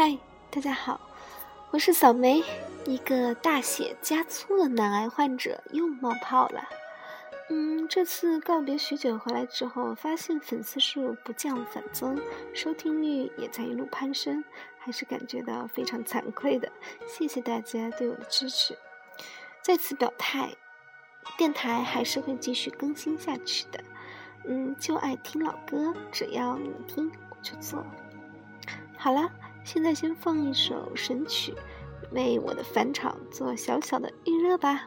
嗨，大家好，我是小梅，一个大写加粗的男癌患者又冒泡了。嗯，这次告别许久回来之后，发现粉丝数不降反增，收听率也在一路攀升，还是感觉到非常惭愧的。谢谢大家对我的支持，在此表态，电台还是会继续更新下去的。嗯，就爱听老歌，只要你听，我就做。好了。现在先放一首神曲，为我的返场做小小的预热吧。